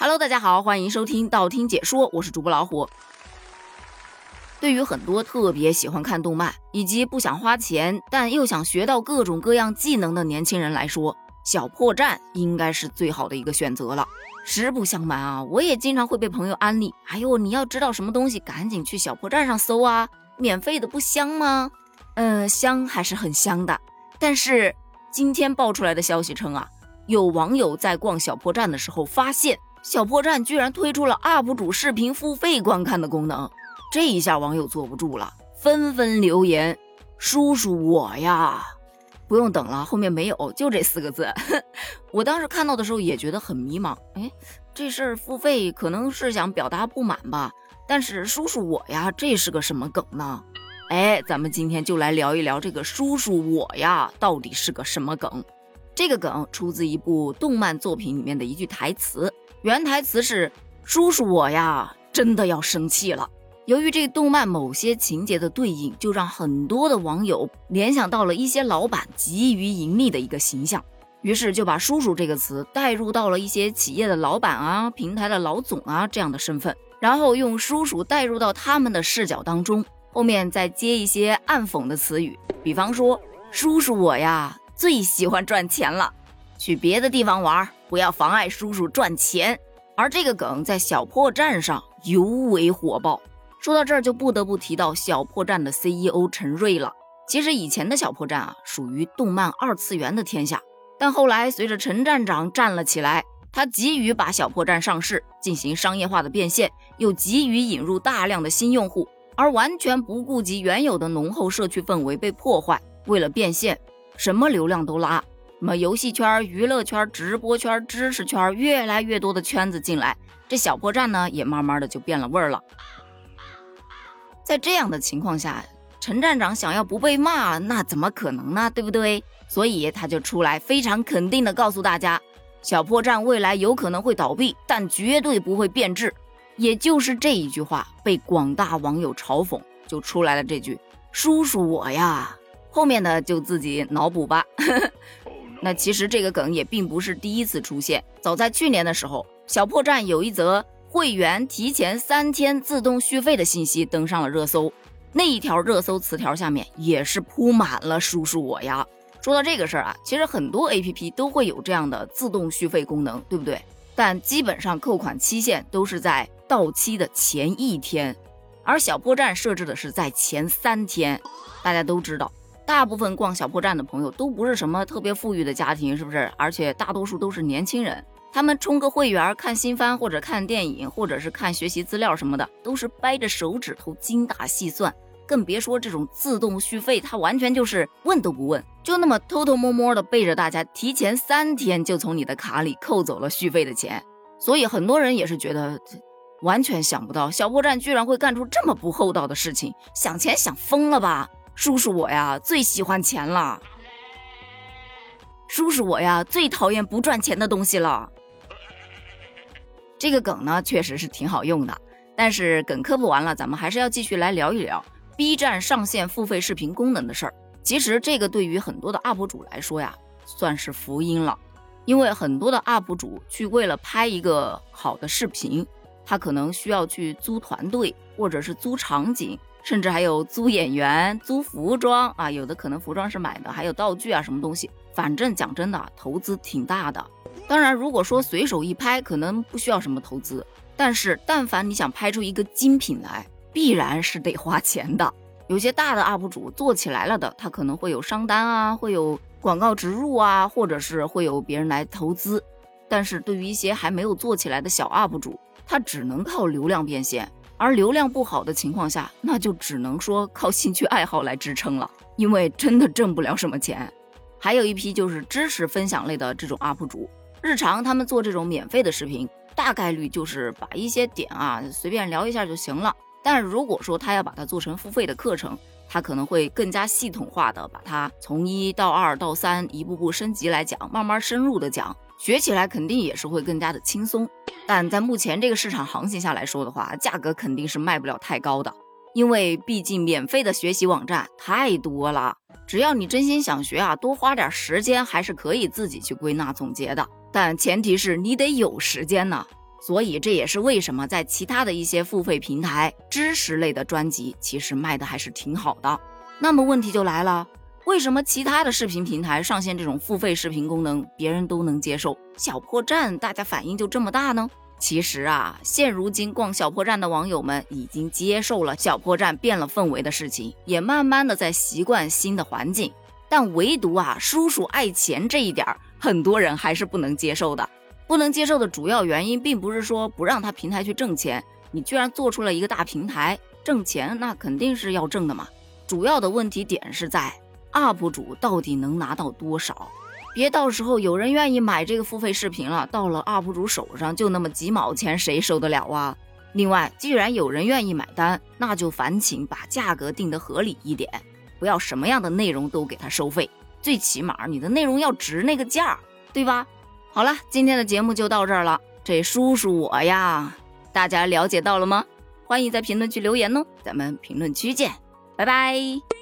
Hello，大家好，欢迎收听道听解说，我是主播老虎。对于很多特别喜欢看动漫以及不想花钱但又想学到各种各样技能的年轻人来说，小破站应该是最好的一个选择了。实不相瞒啊，我也经常会被朋友安利。哎呦，你要知道什么东西，赶紧去小破站上搜啊，免费的不香吗？嗯，香还是很香的。但是今天爆出来的消息称啊，有网友在逛小破站的时候发现。小破站居然推出了 UP 主视频付费观看的功能，这一下网友坐不住了，纷纷留言：“叔叔我呀，不用等了，后面没有，就这四个字。”我当时看到的时候也觉得很迷茫，哎，这事儿付费可能是想表达不满吧？但是叔叔我呀，这是个什么梗呢？哎，咱们今天就来聊一聊这个叔叔我呀，到底是个什么梗？这个梗出自一部动漫作品里面的一句台词。原台词是：“叔叔我呀，真的要生气了。”由于这动漫某些情节的对应，就让很多的网友联想到了一些老板急于盈利的一个形象，于是就把“叔叔”这个词带入到了一些企业的老板啊、平台的老总啊这样的身份，然后用“叔叔”带入到他们的视角当中，后面再接一些暗讽的词语，比方说：“叔叔我呀，最喜欢赚钱了。”去别的地方玩，不要妨碍叔叔赚钱。而这个梗在小破站上尤为火爆。说到这儿，就不得不提到小破站的 CEO 陈瑞了。其实以前的小破站啊，属于动漫二次元的天下，但后来随着陈站长站了起来，他急于把小破站上市，进行商业化的变现，又急于引入大量的新用户，而完全不顾及原有的浓厚社区氛围被破坏。为了变现，什么流量都拉。什么游戏圈、娱乐圈、直播圈、知识圈，越来越多的圈子进来，这小破站呢，也慢慢的就变了味儿了。在这样的情况下，陈站长想要不被骂，那怎么可能呢？对不对？所以他就出来非常肯定的告诉大家，小破站未来有可能会倒闭，但绝对不会变质。也就是这一句话被广大网友嘲讽，就出来了这句“叔叔我呀”，后面的就自己脑补吧。那其实这个梗也并不是第一次出现。早在去年的时候，小破站有一则会员提前三天自动续费的信息登上了热搜，那一条热搜词条下面也是铺满了“叔叔我呀”。说到这个事儿啊，其实很多 APP 都会有这样的自动续费功能，对不对？但基本上扣款期限都是在到期的前一天，而小破站设置的是在前三天。大家都知道。大部分逛小破站的朋友都不是什么特别富裕的家庭，是不是？而且大多数都是年轻人，他们充个会员看新番或者看电影，或者是看学习资料什么的，都是掰着手指头精打细算，更别说这种自动续费，他完全就是问都不问，就那么偷偷摸摸的背着大家提前三天就从你的卡里扣走了续费的钱。所以很多人也是觉得完全想不到小破站居然会干出这么不厚道的事情，想钱想疯了吧？叔叔我呀最喜欢钱了，叔叔我呀最讨厌不赚钱的东西了。这个梗呢确实是挺好用的，但是梗科普完了，咱们还是要继续来聊一聊 B 站上线付费视频功能的事儿。其实这个对于很多的 UP 主来说呀，算是福音了，因为很多的 UP 主去为了拍一个好的视频，他可能需要去租团队或者是租场景。甚至还有租演员、租服装啊，有的可能服装是买的，还有道具啊，什么东西，反正讲真的，投资挺大的。当然，如果说随手一拍，可能不需要什么投资，但是但凡你想拍出一个精品来，必然是得花钱的。有些大的 UP 主做起来了的，他可能会有商单啊，会有广告植入啊，或者是会有别人来投资。但是对于一些还没有做起来的小 UP 主，他只能靠流量变现。而流量不好的情况下，那就只能说靠兴趣爱好来支撑了，因为真的挣不了什么钱。还有一批就是知识分享类的这种 UP 主，日常他们做这种免费的视频，大概率就是把一些点啊随便聊一下就行了。但是如果说他要把它做成付费的课程，他可能会更加系统化的把它从一到二到三一步步升级来讲，慢慢深入的讲，学起来肯定也是会更加的轻松。但在目前这个市场行情下来说的话，价格肯定是卖不了太高的，因为毕竟免费的学习网站太多了。只要你真心想学啊，多花点时间还是可以自己去归纳总结的。但前提是你得有时间呢。所以这也是为什么在其他的一些付费平台，知识类的专辑其实卖的还是挺好的。那么问题就来了，为什么其他的视频平台上线这种付费视频功能，别人都能接受，小破站大家反应就这么大呢？其实啊，现如今逛小破站的网友们已经接受了小破站变了氛围的事情，也慢慢的在习惯新的环境。但唯独啊，叔叔爱钱这一点，很多人还是不能接受的。不能接受的主要原因，并不是说不让他平台去挣钱，你居然做出了一个大平台挣钱，那肯定是要挣的嘛。主要的问题点是在 UP 主到底能拿到多少？别到时候有人愿意买这个付费视频了，到了 UP 主手上就那么几毛钱，谁受得了啊？另外，既然有人愿意买单，那就烦请把价格定得合理一点，不要什么样的内容都给他收费，最起码你的内容要值那个价，对吧？好了，今天的节目就到这儿了。这叔叔我呀，大家了解到了吗？欢迎在评论区留言哦，咱们评论区见。拜拜。